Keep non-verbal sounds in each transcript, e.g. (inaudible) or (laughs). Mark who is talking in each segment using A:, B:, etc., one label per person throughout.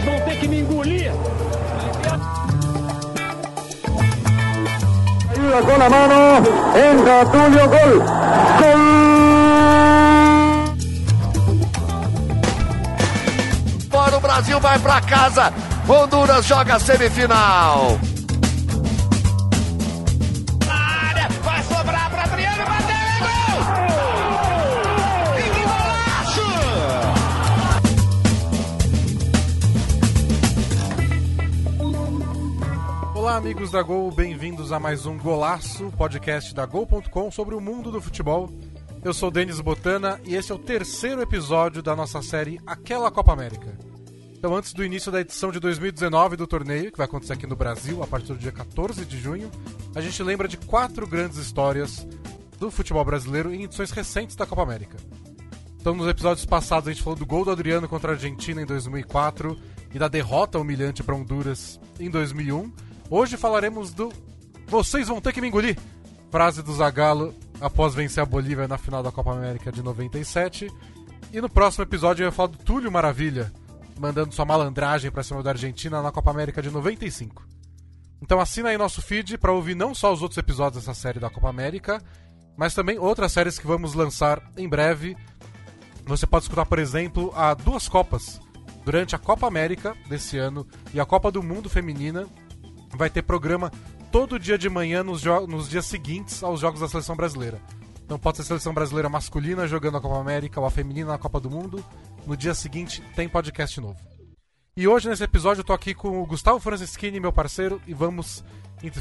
A: Vocês vão ter que me engolir.
B: con la mano, entra Tulio, gol, gol.
C: Fora o Brasil vai pra casa. Honduras joga a semifinal.
D: Olá, amigos da Gol, bem-vindos a mais um Golaço, podcast da Gol.com sobre o mundo do futebol. Eu sou Denis Botana e esse é o terceiro episódio da nossa série Aquela Copa América. Então, antes do início da edição de 2019 do torneio, que vai acontecer aqui no Brasil a partir do dia 14 de junho, a gente lembra de quatro grandes histórias do futebol brasileiro em edições recentes da Copa América. Então, nos episódios passados, a gente falou do gol do Adriano contra a Argentina em 2004 e da derrota humilhante para Honduras em 2001. Hoje falaremos do Vocês vão ter que me engolir, frase do Zagallo após vencer a Bolívia na final da Copa América de 97. E no próximo episódio eu ia falar do Túlio Maravilha, mandando sua malandragem para cima da Argentina na Copa América de 95. Então assina aí nosso feed para ouvir não só os outros episódios dessa série da Copa América, mas também outras séries que vamos lançar em breve. Você pode escutar, por exemplo, a duas Copas. Durante a Copa América desse ano e a Copa do Mundo Feminina, vai ter programa todo dia de manhã nos, nos dias seguintes aos Jogos da Seleção Brasileira. Então pode ser a Seleção Brasileira masculina jogando a Copa América ou a feminina na Copa do Mundo. No dia seguinte tem podcast novo. E hoje nesse episódio eu tô aqui com o Gustavo Franceschini, meu parceiro, e vamos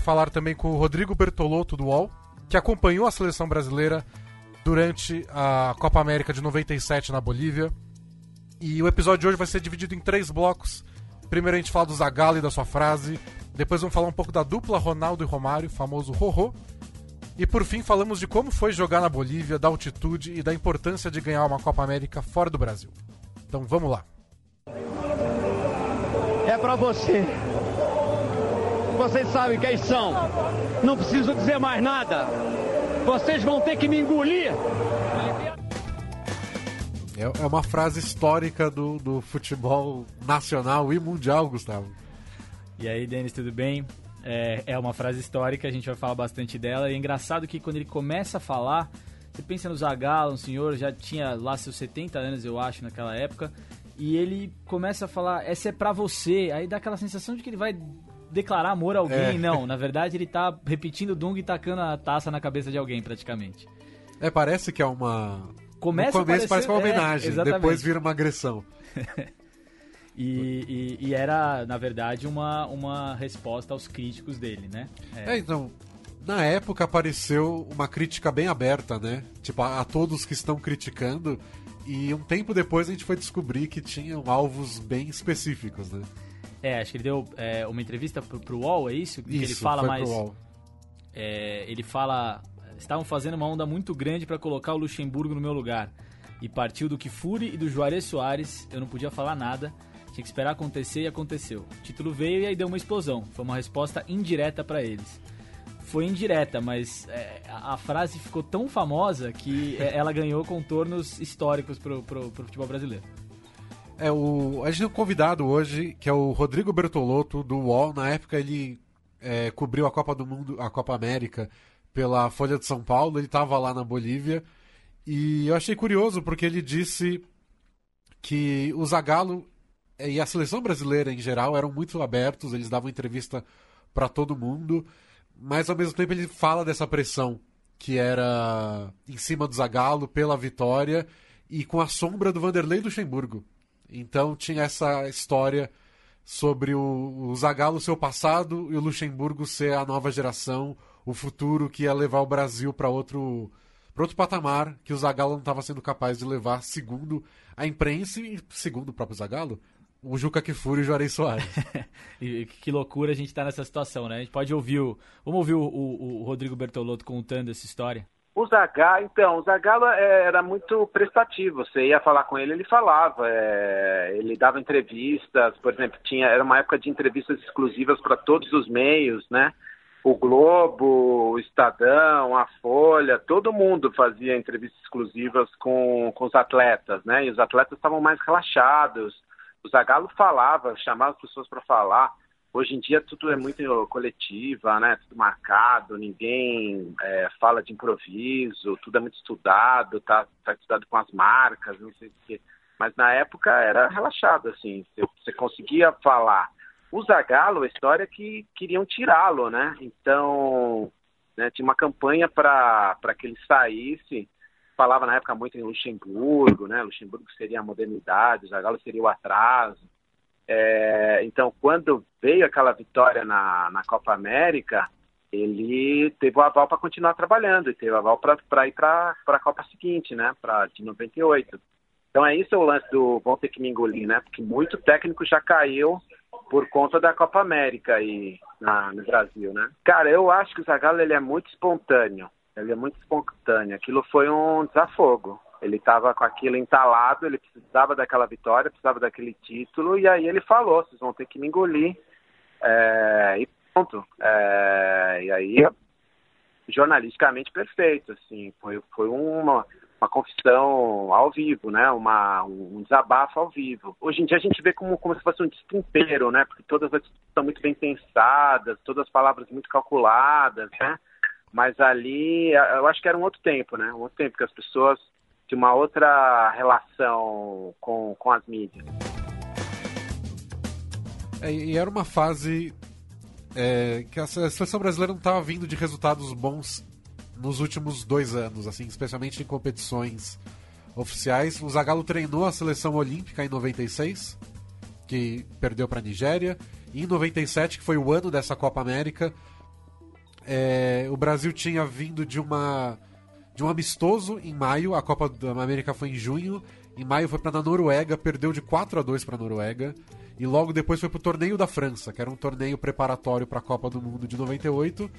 D: falar também com o Rodrigo Bertolotto do UOL, que acompanhou a seleção brasileira durante a Copa América de 97 na Bolívia. E o episódio de hoje vai ser dividido em três blocos. Primeiro a gente fala do Zagallo e da sua frase, depois vamos falar um pouco da dupla Ronaldo e Romário, famoso Rorô. E por fim falamos de como foi jogar na Bolívia, da altitude e da importância de ganhar uma Copa América fora do Brasil. Então vamos lá.
A: É pra você. Vocês sabem quem são. Não preciso dizer mais nada. Vocês vão ter que me engolir.
D: É, é uma frase histórica do, do futebol nacional e mundial, Gustavo.
E: E aí, Denis, tudo bem? É, é, uma frase histórica, a gente vai falar bastante dela. E é engraçado que quando ele começa a falar, você pensa no Zagallo, um senhor, já tinha lá seus 70 anos, eu acho, naquela época. E ele começa a falar, essa é pra você. Aí dá aquela sensação de que ele vai declarar amor a alguém. É. Não, (laughs) na verdade ele tá repetindo o Dung e tacando a taça na cabeça de alguém, praticamente.
D: É, parece que é uma...
E: Começa
D: no começo parece uma homenagem, é, depois vira uma agressão. (laughs)
E: E, e, e, era, na verdade, uma, uma resposta aos críticos dele, né?
D: É. é. então, na época apareceu uma crítica bem aberta, né? Tipo, a, a, todos que estão criticando. E um tempo depois a gente foi descobrir que tinham alvos bem específicos, né?
E: É, acho que ele deu é, uma entrevista pro, pro UOL, é isso?
D: Que isso,
E: ele fala mais.
D: Pro UOL.
E: É, ele fala. Estavam fazendo uma onda muito grande para colocar o Luxemburgo no meu lugar. E partiu do Kifuri e do Juarez Soares, eu não podia falar nada. Tinha que esperar acontecer e aconteceu. O título veio e aí deu uma explosão. Foi uma resposta indireta para eles. Foi indireta, mas é, a, frase ficou tão famosa que é, ela ganhou contornos históricos pro, pro, pro futebol brasileiro.
D: É, o, a gente tem um convidado hoje, que é o Rodrigo Bertolotto, do UOL. Na época ele é, cobriu a Copa do Mundo, a Copa América, pela Folha de São Paulo. Ele estava lá na Bolívia. E eu achei curioso porque ele disse que o Zagallo e a seleção brasileira em geral eram muito abertos, eles davam entrevista para todo mundo, mas ao mesmo tempo ele fala dessa pressão que era em cima do Zagallo pela vitória e com a sombra do Vanderlei Luxemburgo. Então tinha essa história sobre o, o Zagallo ser o passado e o Luxemburgo ser a nova geração, o futuro que ia levar o Brasil para outro para outro patamar que o Zagallo não estava sendo capaz de levar, segundo a imprensa e segundo o próprio Zagallo, o Juca Kifuri e o Juarez Soares. (laughs)
E: e que loucura a gente tá nessa situação, né? A gente pode ouvir o... Vamos ouvir o, o, o Rodrigo Bertolotto contando essa história?
F: O Zagallo, então, o Zagallo é, era muito prestativo. Você ia falar com ele, ele falava. É, ele dava entrevistas, por exemplo, tinha era uma época de entrevistas exclusivas para todos os meios, né? O Globo, o Estadão, a Folha, todo mundo fazia entrevistas exclusivas com, com os atletas, né? E os atletas estavam mais relaxados O Zagallo falava, chamava as pessoas para falar. Hoje em dia tudo é muito coletiva, né? Tudo marcado, ninguém é, fala de improviso, tudo é muito estudado, tá, tá estudado com as marcas, não sei o quê. Mas na época era relaxado, assim, você, conseguia falar. O Zagallo, a história é que queriam tirá-lo, né? Então, né, tinha uma campanha para que ele saísse, falava na época muito em Luxemburgo, né? Luxemburgo seria a modernidade, o Zagallo seria o atraso. É, então, quando veio aquela vitória na, na Copa América, ele teve o aval para continuar trabalhando e teve o aval para ir para a Copa seguinte, né? Para de 98. Então é isso o lance do vão ter que me engolir, né? Porque muito técnico já caiu por conta da Copa América aí na, no Brasil, né? Cara, eu acho que o Zagallo ele é muito espontâneo. Ele é muito espontâneo. Aquilo foi um desafogo. Ele estava com aquilo entalado, ele precisava daquela vitória, precisava daquele título, e aí ele falou: vocês vão ter que me engolir. É, e pronto. É, e aí, jornalisticamente perfeito, assim, foi, foi uma, uma confissão ao vivo, né? Uma, um desabafo ao vivo. Hoje em dia a gente vê como, como se fosse um destempero, né? Porque todas as são muito bem pensadas, todas as palavras muito calculadas, né? Mas ali, eu acho que era um outro tempo, né? Um outro tempo que as pessoas de uma outra relação com, com as mídias.
D: É, e era uma fase é, que a seleção brasileira não estava vindo de resultados bons nos últimos dois anos, assim, especialmente em competições oficiais. O Zagallo treinou a seleção olímpica em 96, que perdeu para a Nigéria, e em 97, que foi o ano dessa Copa América, é, o Brasil tinha vindo de uma de um amistoso em maio, a Copa da América foi em junho, em maio foi para a Noruega, perdeu de 4 a 2 para a Noruega, e logo depois foi para o torneio da França, que era um torneio preparatório para a Copa do Mundo de 98,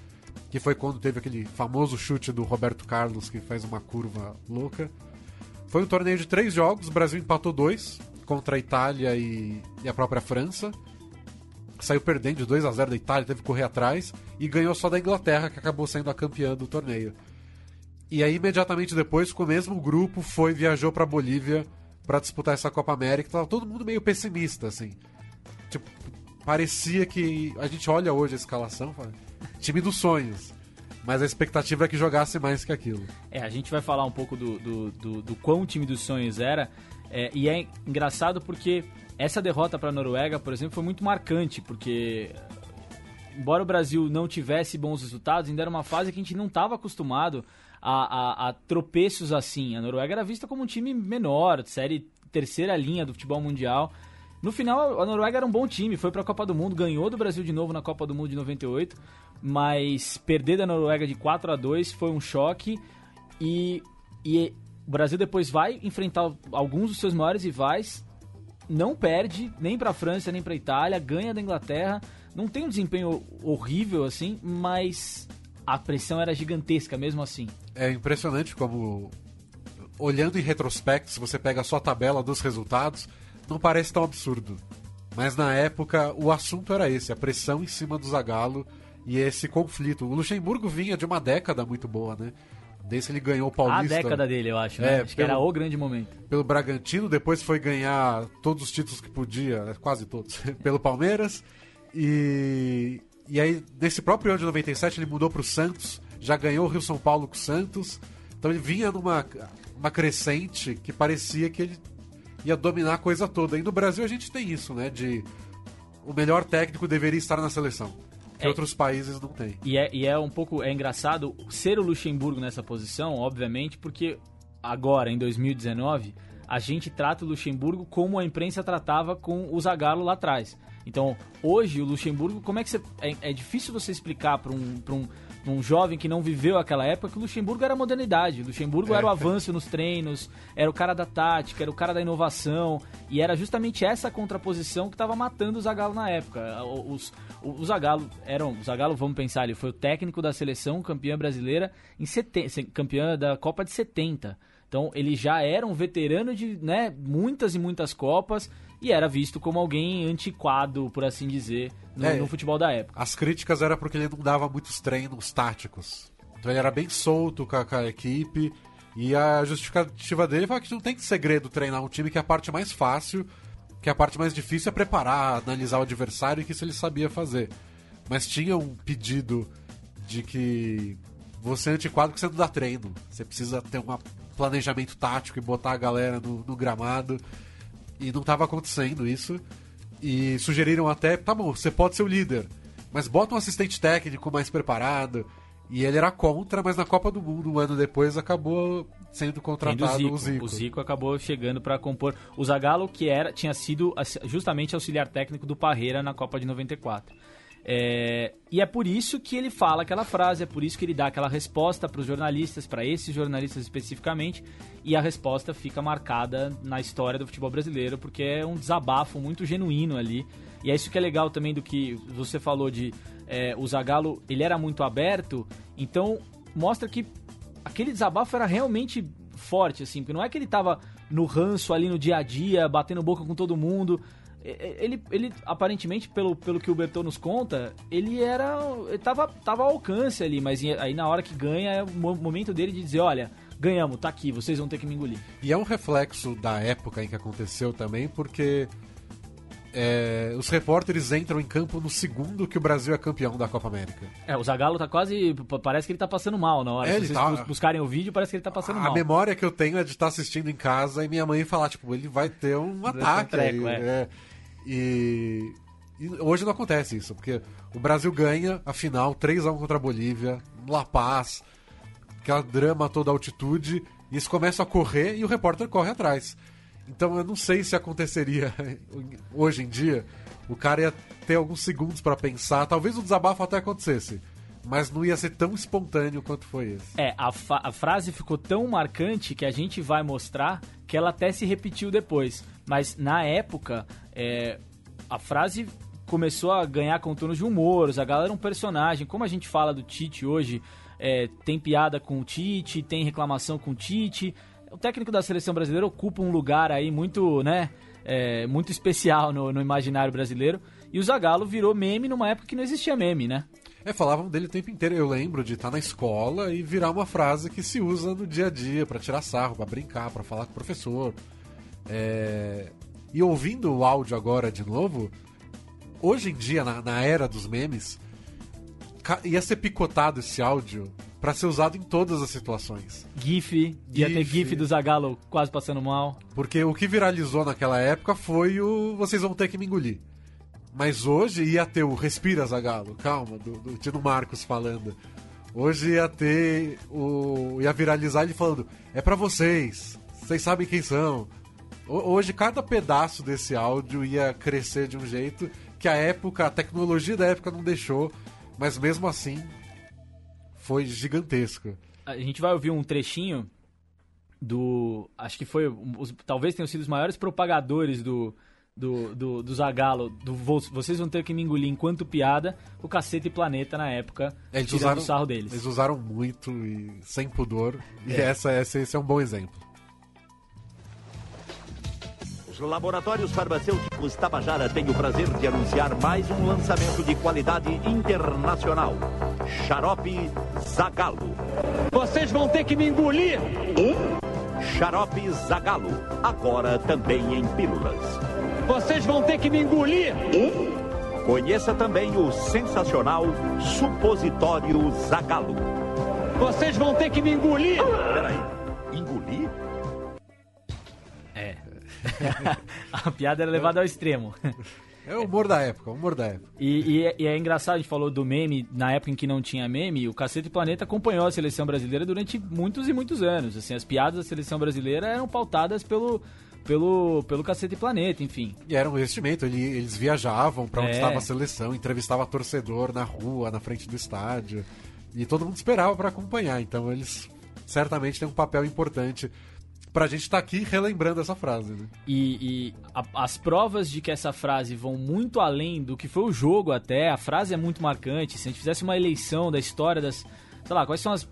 D: que foi quando teve aquele famoso chute do Roberto Carlos que faz uma curva louca. Foi um torneio de três jogos, o Brasil empatou dois contra a Itália e, e a própria França. Saiu perdendo de 2 a 0 da Itália, teve que correr atrás e ganhou só da Inglaterra, que acabou sendo a campeã do torneio. E aí, imediatamente depois, com o mesmo grupo, foi viajou para Bolívia para disputar essa Copa América. Tava todo mundo meio pessimista, assim. Tipo, parecia que. A gente olha hoje a escalação, fala, time dos sonhos. Mas a expectativa é que jogasse mais que aquilo.
E: É, a gente vai falar um pouco do, do, do, do quão time dos sonhos era. É, e é engraçado porque essa derrota para a Noruega, por exemplo, foi muito marcante, porque embora o Brasil não tivesse bons resultados, ainda era uma fase que a gente não estava acostumado a, a, a, tropeços assim. A Noruega era vista como um time menor, série terceira linha do futebol mundial. No final, a Noruega era um bom time, foi para a Copa do Mundo, ganhou do Brasil de novo na Copa do Mundo de 98, mas perder da Noruega de 4 a 2 foi um choque e, e o Brasil depois vai enfrentar alguns dos seus maiores rivais, não perde nem para a França nem para a Itália, ganha da Inglaterra, não tem um desempenho horrível assim, mas a pressão era gigantesca mesmo assim.
D: É impressionante como, olhando em retrospecto, se você pega a sua tabela dos resultados, não parece tão absurdo. Mas na época o assunto era esse, a pressão em cima do Zagallo e esse conflito. O Luxemburgo vinha de uma década muito boa, né? Desde ele ganhou o Paulista.
E: A década dele, eu acho, né? É, acho pelo, que era o grande momento.
D: Pelo Bragantino, depois foi ganhar todos os títulos que podia, né? quase todos, (laughs) pelo Palmeiras. E, e aí, nesse próprio ano de 97, ele mudou para o Santos, já ganhou o Rio São Paulo com o Santos. Então ele vinha numa uma crescente que parecia que ele ia dominar a coisa toda. E no Brasil a gente tem isso, né? De o melhor técnico deveria estar na seleção. Que é, outros países não têm.
E: E é, e é um pouco é engraçado ser o Luxemburgo nessa posição, obviamente, porque agora, em 2019, a gente trata o Luxemburgo como a imprensa tratava com o Zagallo lá atrás. Então, hoje, o Luxemburgo, como é que você. É, é difícil você explicar para um, um, um jovem que não viveu aquela época que o Luxemburgo era a modernidade. O Luxemburgo é. era o avanço nos treinos, era o cara da tática, era o cara da inovação. E era justamente essa contraposição que estava matando o Zagallo na época. Os, o, o Zagallo eram. O Zagallo, vamos pensar, ele foi o técnico da seleção campeã brasileira em seten, campeã da Copa de 70. Então ele já era um veterano de né, muitas e muitas Copas e era visto como alguém antiquado, por assim dizer, no, é, no futebol da época.
D: As críticas eram porque ele não dava muitos treinos táticos. Então ele era bem solto com a, com a equipe. E a justificativa dele foi que não tem segredo treinar um time que é a parte mais fácil que a parte mais difícil é preparar, analisar o adversário, e que isso ele sabia fazer. Mas tinha um pedido de que você é antiquado que você não dá treino. Você precisa ter um planejamento tático e botar a galera no, no gramado. E não estava acontecendo isso. E sugeriram até, tá bom, você pode ser o líder, mas bota um assistente técnico mais preparado. E ele era contra, mas na Copa do Mundo, um ano depois, acabou sendo contratado
E: Zico.
D: o Zico.
E: O Zico acabou chegando para compor o Zagallo, que era tinha sido justamente auxiliar técnico do Parreira na Copa de 94. É, e é por isso que ele fala aquela frase, é por isso que ele dá aquela resposta para os jornalistas, para esses jornalistas especificamente, e a resposta fica marcada na história do futebol brasileiro, porque é um desabafo muito genuíno ali. E é isso que é legal também do que você falou de é, o Zagallo, ele era muito aberto, então mostra que aquele desabafo era realmente forte, assim, porque não é que ele tava no ranço ali no dia a dia, batendo boca com todo mundo. Ele, ele aparentemente, pelo, pelo que o Berton nos conta, ele era. Ele tava, tava ao alcance ali, mas aí na hora que ganha é o momento dele de dizer: olha, ganhamos, tá aqui, vocês vão ter que me engolir.
D: E é um reflexo da época em que aconteceu também, porque é, os repórteres entram em campo no segundo que o Brasil é campeão da Copa América.
E: É, o Zagallo tá quase. Parece que ele tá passando mal na hora. É, Se vocês tá... buscarem o vídeo, parece que ele tá passando
D: a
E: mal.
D: A memória que eu tenho é de estar assistindo em casa e minha mãe falar, tipo, ele vai ter um (laughs) ataque. Treco, aí, é. E, e, hoje não acontece isso, porque o Brasil ganha a final 3x1 contra a Bolívia, La Paz, aquela drama toda altitude, e isso começa a correr e o repórter corre atrás. Então eu não sei se aconteceria (laughs) hoje em dia. O cara ia ter alguns segundos para pensar. Talvez o desabafo até acontecesse. Mas não ia ser tão espontâneo quanto foi esse.
E: É, a, a frase ficou tão marcante que a gente vai mostrar que ela até se repetiu depois. Mas na época, é, a frase começou a ganhar contornos de humor. A galera era um personagem. Como a gente fala do Tite hoje, é, tem piada com o Tite, tem reclamação com o Tite o técnico da seleção brasileira ocupa um lugar aí muito, né, é, muito especial no, no, imaginário brasileiro. E o Zagallo virou meme numa época que não existia meme, né?
D: É, falavam dele o tempo inteiro. Eu lembro de estar na escola e virar uma frase que se usa no dia a dia para tirar sarro, para brincar, para falar com o professor. É... E ouvindo o áudio agora de novo, hoje em dia, na, na era dos memes, ia ser picotado esse áudio para ser usado em todas as situações.
E: GIF, ia ter GIF do Zagalo quase passando mal.
D: Porque o que viralizou naquela época foi o Vocês vão ter que me engolir. Mas hoje ia ter o Respira Zagalo, calma, do, do Tino Marcos falando. Hoje ia ter o. ia viralizar ele falando: é para vocês, vocês sabem quem são. Hoje cada pedaço desse áudio ia crescer de um jeito que a época, a tecnologia da época não deixou, mas mesmo assim foi gigantesco.
E: A gente vai ouvir um trechinho do. Acho que foi. Os, talvez tenham sido os maiores propagadores do. Do, do, do Zagalo, do Vocês vão ter que me engolir enquanto piada, o Cacete e Planeta na época,
D: eles usaram, o sarro deles. Eles usaram muito e sem pudor, é. e essa, essa, esse é um bom exemplo.
G: Laboratórios Farmacêuticos Tabajara tem o prazer de anunciar mais um lançamento de qualidade internacional. Xarope Zagalo.
A: Vocês vão ter que me engolir!
G: Xarope Zagalo, agora também em pílulas.
A: Vocês vão ter que me engolir!
G: Conheça também o sensacional Supositório Zagalo.
A: Vocês vão ter que me engolir!
G: Peraí. (laughs)
E: a piada era levada ao extremo.
D: É o humor da época, o humor da época.
E: E, e, é, e, é engraçado, a gente falou do meme, na época em que não tinha meme, o Cacete Planeta acompanhou a seleção brasileira durante muitos e muitos anos. Assim, as piadas da seleção brasileira eram pautadas pelo, pelo, pelo Cacete Planeta, enfim.
D: E era um investimento, eles viajavam para onde é. estava a seleção, entrevistava torcedor na rua, na frente do estádio. E todo mundo esperava para acompanhar, então eles certamente têm um papel importante pra gente estar tá aqui relembrando essa frase. Né?
E: E, e a, as provas de que essa frase vão muito além do que foi o jogo até, a frase é muito marcante. Se a gente fizesse uma eleição da história das. Sei lá, quais são as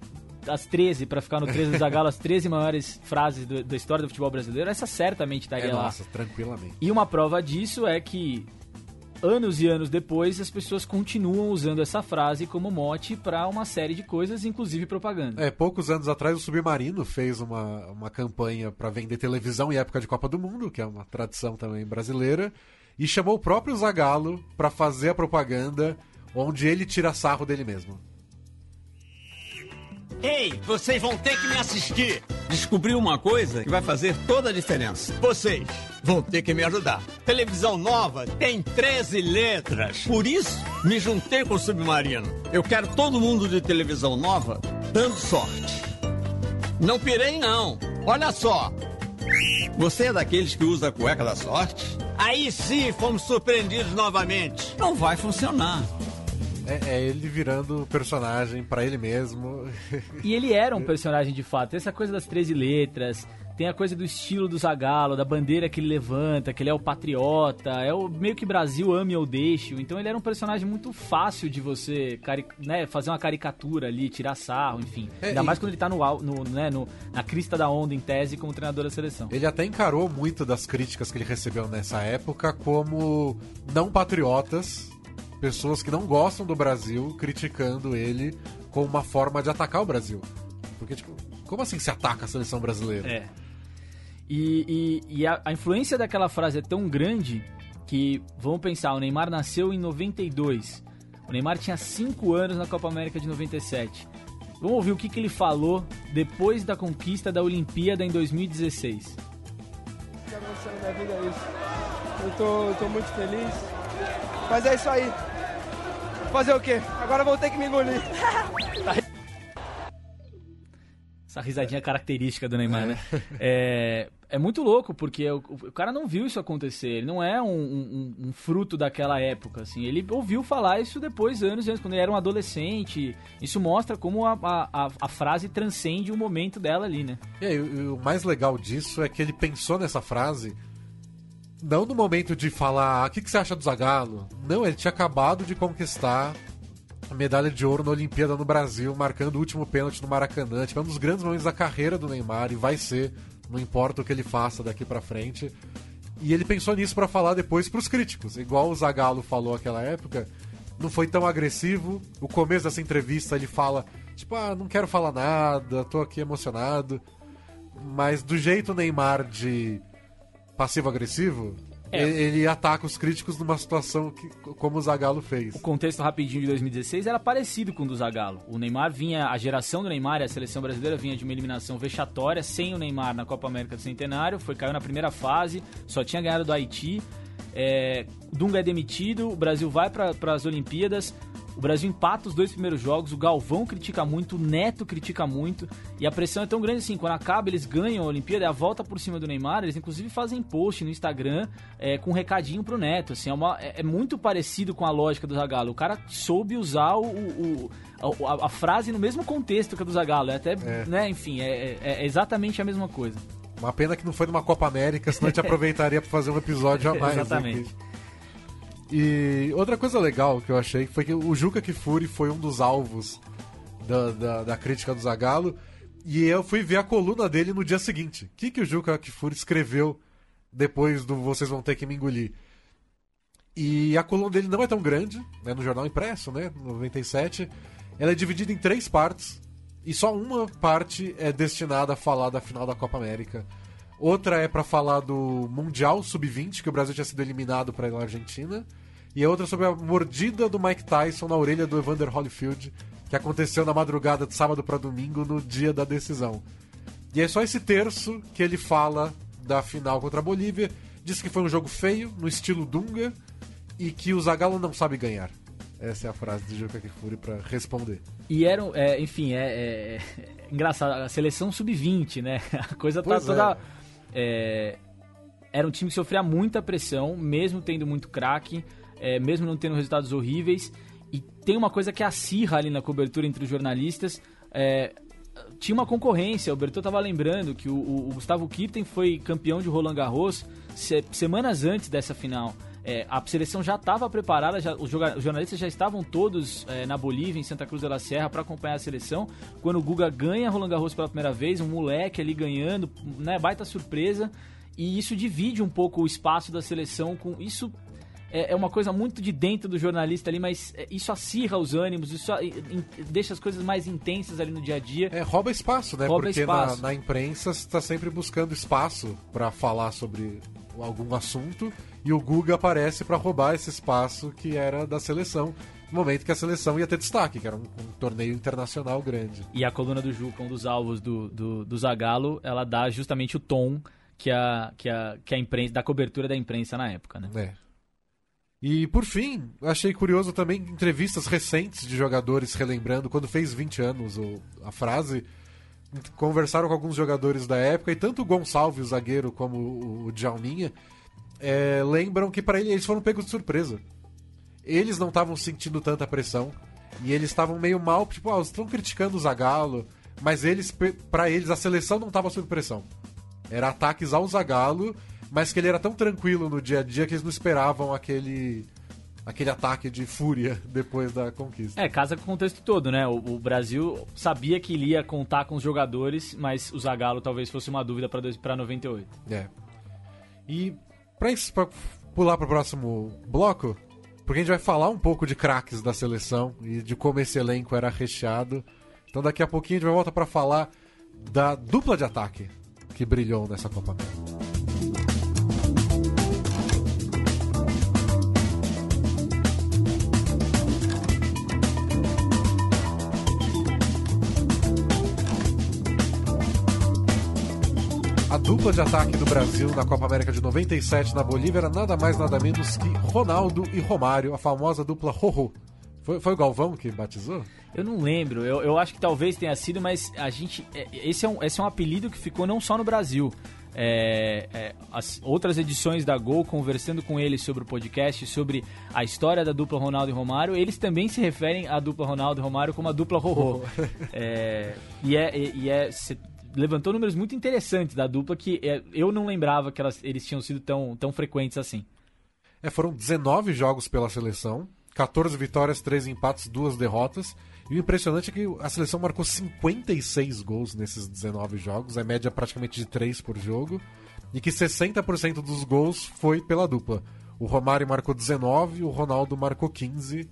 E: as 13, para ficar no 13 do Zagallo, as 13 maiores frases do, da história do futebol brasileiro, essa certamente estaria é,
D: lá. Nossa, tranquilamente.
E: E uma prova disso é que anos e anos depois, as pessoas continuam usando essa frase como mote para uma série de coisas, inclusive propaganda.
D: É, poucos anos atrás o Submarino fez uma, uma campanha para vender televisão em época de Copa do Mundo, que é uma tradição também brasileira, e chamou o próprio Zagallo para fazer a propaganda onde ele tira sarro dele mesmo.
H: Ei, vocês vão ter que me assistir. Descobri uma coisa que vai fazer toda a diferença. Vocês vão ter que me ajudar. Televisão nova tem 13 letras. Por isso, me juntei com o Submarino. Eu quero todo mundo de televisão nova dando sorte. Não pirei, não. Olha só. Você é daqueles que usa a cueca da sorte? Aí sim fomos surpreendidos novamente. Não vai funcionar.
D: É, é ele virando personagem para ele mesmo. (laughs)
E: E ele era um personagem de fato. Essa coisa das 13 letras, tem a coisa do estilo do Zagalo, da bandeira que ele levanta, que ele é o patriota, é o meio que Brasil ame ou deixe. Então ele era um personagem muito fácil de você né, fazer uma caricatura ali, tirar sarro, enfim. É, Ainda e... mais quando ele tá no, no, né, no, na crista da onda em tese como treinador da seleção.
D: Ele até encarou muito das críticas que ele recebeu nessa época como não patriotas pessoas que não gostam do Brasil criticando ele como uma forma de atacar o Brasil. Porque, tipo, como assim se ataca a seleção brasileira?
E: É. E, e, e a, a, influência daquela frase é tão grande que, vamos pensar, o Neymar nasceu em 92. O Neymar tinha 5 anos na Copa América de 97. Vamos ouvir o que, que ele falou depois da conquista da Olimpíada em 2016.
I: O que aconteceu na minha vida é isso. Eu tô, eu tô muito feliz. Mas é isso aí. Fazer o quê? Agora vou ter que me engolir.
E: Essa risadinha característica do Neymar, né? É, é muito louco, porque o, o, cara não viu isso acontecer. Ele não é um, um, um, fruto daquela época, assim. Ele ouviu falar isso depois, anos antes, quando ele era um adolescente. Isso mostra como a, a, a frase transcende o momento dela ali, né?
D: E aí, o, o mais legal disso é que ele pensou nessa frase não no momento de falar, ah, o que, que você acha do Zagallo? Não, ele tinha acabado de conquistar a medalha de ouro na Olimpíada no Brasil, marcando o último pênalti no Maracanã. Tipo, é um dos grandes momentos da carreira do Neymar e vai ser, não importa o que ele faça daqui para frente. E ele pensou nisso para falar depois pros críticos. Igual o Zagallo falou naquela época, não foi tão agressivo. O começo dessa entrevista ele fala, tipo, ah, não quero falar nada, tô aqui emocionado. Mas do jeito Neymar de passivo-agressivo, é. ele ataca os críticos numa situação que, como o Zagallo fez.
E: O contexto rapidinho de 2016 era parecido com o do Zagallo. O Neymar vinha, a geração do Neymar e a seleção brasileira vinha de uma eliminação vexatória sem o Neymar na Copa América do Centenário, foi caiu na primeira fase, só tinha ganhado do Haiti. É, Dunga é demitido, o Brasil vai para as Olimpíadas, o Brasil empata os dois primeiros jogos, o Galvão critica muito, o Neto critica muito, e a pressão é tão grande assim, quando acaba eles ganham a Olimpíada, é a volta por cima do Neymar, eles inclusive fazem post no Instagram é, com um recadinho pro Neto, assim, é, uma, é, é, muito parecido com a lógica do Zagallo, o cara soube usar o, o a, a, frase no mesmo contexto que a do Zagallo, é até, é. né, enfim, é, é, é exatamente a mesma coisa.
D: Uma pena que não foi numa Copa América, senão a gente (laughs) aproveitaria para fazer um episódio a mais.
E: Exatamente.
D: Aqui. E outra coisa legal que eu achei foi que o Juca Kifuri foi um dos alvos da, da, da crítica do Zagallo. E eu fui ver a coluna dele no dia seguinte. O que, que o Juca Kifuri escreveu depois do Vocês Vão Ter Que Me Engolir? E a coluna dele não é tão grande, né, no jornal impresso, né, 97. Ela é dividida em três partes. E só uma parte é destinada a falar da final da Copa América. Outra é para falar do Mundial Sub-20, que o Brasil tinha sido eliminado para a Argentina. E a outra sobre a mordida do Mike Tyson na orelha do Evander Holyfield, que aconteceu na madrugada de sábado para domingo, no dia da decisão. E é só esse terço que ele fala da final contra a Bolívia. Diz que foi um jogo feio, no estilo Dunga, e que o Zagallo não sabe ganhar. Essa é a frase do Juca Kifuri para responder.
E: E eram, é, enfim, é, é, é, engraçado, a seleção sub-20, né? (laughs) A coisa tá pois tá toda. É. era um time que sofria muita pressão, mesmo tendo muito craque é, mesmo não tendo resultados horríveis. E tem uma coisa que acirra ali na cobertura entre os jornalistas. É, tinha uma concorrência, o Bertô estava lembrando que o, o, Gustavo Kirten foi campeão de Roland Garros se, semanas antes dessa final. É, a seleção já estava preparada, já, os, os, jornalistas já estavam todos é, na Bolívia, em Santa Cruz de la Serra, para acompanhar a seleção. Quando o Guga ganha Roland Garros pela primeira vez, um moleque ali ganhando, né, baita surpresa. E isso divide um pouco o espaço da seleção com isso é, é uma coisa muito de dentro do jornalista ali, mas é, isso acirra os ânimos, isso deixa as coisas mais intensas ali no dia a dia.
D: É, rouba espaço, né?
E: Rouba
D: Porque
E: espaço.
D: Na, na imprensa você tá sempre buscando espaço pra falar sobre algum assunto e o Guga aparece pra roubar esse espaço que era da seleção. No momento que a seleção ia ter destaque, que era um, um torneio internacional grande.
E: E a coluna do Juca, um dos alvos do, do, do Zagallo, ela dá justamente o tom que a, que a, que a imprensa, da cobertura da imprensa na época, né?
D: É. E por fim, achei curioso também entrevistas recentes de jogadores relembrando quando fez 20 anos o- a frase. Conversaram com alguns jogadores da época e tanto o Gonçalves, o zagueiro, como o, o Djalminha é, lembram que para ele eles foram pegos de surpresa. Eles não estavam sentindo tanta pressão e eles estavam meio mal, tipo, ah, estão criticando o Zagallo, mas eles para eles a seleção não estava sob pressão. Era ataques ao Zagallo, mas que ele era tão tranquilo no dia a dia que eles não esperavam aquele aquele ataque de fúria (laughs) depois da conquista.
E: É, casa com o contexto todo, né? O, o Brasil sabia que ele ia contar com os jogadores, mas o Zagallo talvez fosse uma dúvida para 98.
D: É. E pra, isso- pra pular pro próximo bloco, porque a gente vai falar um pouco de craques da seleção e de como esse elenco era recheado. Então daqui a pouquinho a gente vai voltar pra falar da dupla de ataque que brilhou nessa Copa América. Dupla de ataque do Brasil na Copa América de 97 na Bolívia era nada mais nada menos que Ronaldo e Romário, a famosa dupla Rorô. Foi, foi o Galvão que batizou?
E: Eu não lembro, eu, eu acho que talvez tenha sido, mas a gente. é, Esse é um, esse é um apelido que ficou não só no Brasil. É, é, as outras edições da Gol, conversando com eles sobre o podcast, sobre a história da dupla Ronaldo e Romário, eles também se referem à dupla Ronaldo e Romário como a dupla Rorô. (laughs) É, e é. E, é levantou números muito interessantes da dupla que é, eu não lembrava que elas, eles tinham sido tão, tão frequentes assim.
D: É, foram 19 jogos pela seleção, 14 vitórias, 3 empates, 2 derrotas. E o impressionante é que a seleção marcou 56 gols nesses 19 jogos, a média praticamente de 3 por jogo, e que 60% dos gols foi pela dupla. O Romário marcou 19, o Ronaldo marcou 15,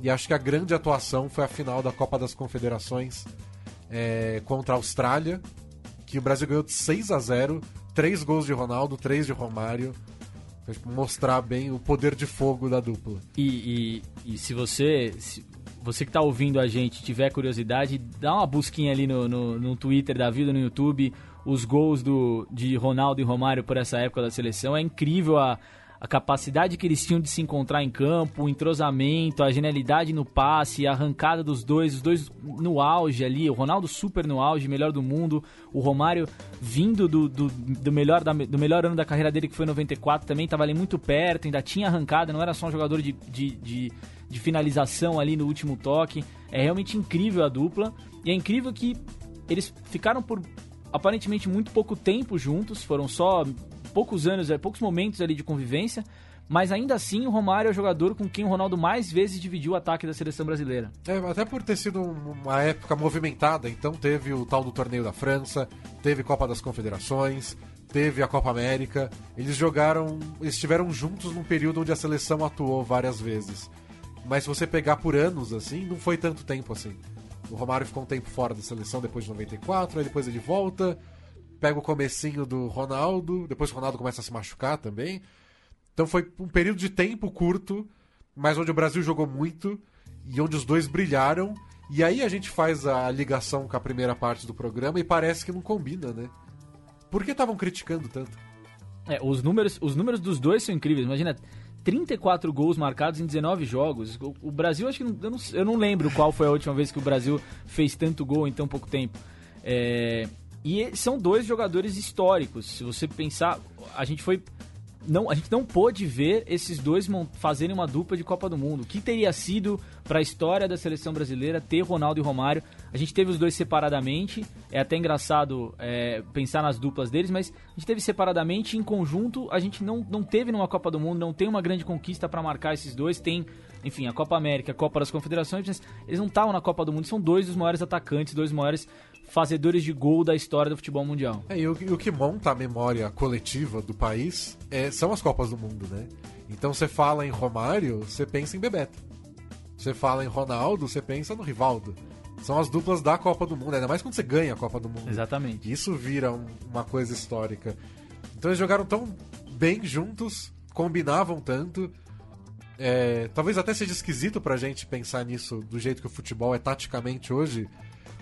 D: e acho que a grande atuação foi a final da Copa das Confederações é, contra a Austrália, que o Brasil ganhou de 6 a 0, 3 gols de Ronaldo, 3 de Romário. Pra mostrar bem o poder de fogo da dupla.
E: E, e, e se você se você que está ouvindo a gente tiver curiosidade, dá uma busquinha ali no, no, no Twitter da vida, no YouTube, os gols do, de Ronaldo e Romário por essa época da seleção. É incrível a, a capacidade que eles tinham de se encontrar em campo, o entrosamento, a genialidade no passe, a arrancada dos dois, os dois no auge ali, o Ronaldo super no auge, melhor do mundo, o Romário vindo do, do, do melhor, da, do melhor ano da carreira dele, que foi 94, também estava ali muito perto, ainda tinha arrancada, não era só um jogador de, de, de, de finalização ali no último toque. É realmente incrível a dupla, e é incrível que eles ficaram por aparentemente muito pouco tempo juntos, foram só poucos anos, é, poucos momentos ali de convivência, mas ainda assim o Romário é o jogador com quem o Ronaldo mais vezes dividiu o ataque da seleção brasileira.
D: É, até por ter sido um- uma época movimentada, então teve o tal do torneio da França, teve Copa das Confederações, teve a Copa América. Eles jogaram, eles estiveram juntos num período onde a seleção atuou várias vezes. Mas se você pegar por anos assim, não foi tanto tempo assim. O Romário ficou um tempo fora da seleção depois de 94, aí depois ele volta, pega o comecinho do Ronaldo, depois o Ronaldo começa a se machucar também. Então foi um período de tempo curto, mas onde o Brasil jogou muito e onde os dois brilharam. E aí a gente faz a ligação com a primeira parte do programa e parece que não combina, né? Por que estavam criticando tanto?
E: É, os números, os números dos dois são incríveis. Imagina, 34 gols marcados em 19 jogos. O, Brasil, acho que eu, não eu não lembro qual foi a última vez que o Brasil fez tanto gol em tão pouco tempo. É, e são dois jogadores históricos. Se você pensar, a gente foi não, a gente não pôde ver esses dois fazerem uma dupla de Copa do Mundo. O que teria sido para a história da seleção brasileira ter Ronaldo e Romário? A gente teve os dois separadamente. É até engraçado é, pensar nas duplas deles, mas a gente teve separadamente. Em conjunto, a gente não, não teve numa Copa do Mundo, não tem uma grande conquista para marcar esses dois. Tem, enfim, a Copa América, a Copa das Confederações, eles não estavam na Copa do Mundo. São dois dos maiores atacantes, dois maiores fazedores de gol da história do futebol mundial.
D: É, e o, e o que monta a memória coletiva do país é, são as Copas do Mundo, né? Então você fala em Romário, você pensa em Bebeto. Você fala em Ronaldo, você pensa no Rivaldo. São as duplas da Copa do Mundo, ainda mais quando você ganha a Copa do Mundo.
E: Exatamente.
D: Isso vira um- uma coisa histórica. Então eles jogaram tão bem juntos, combinavam tanto. É, talvez até seja esquisito pra gente pensar nisso do jeito que o futebol é taticamente hoje.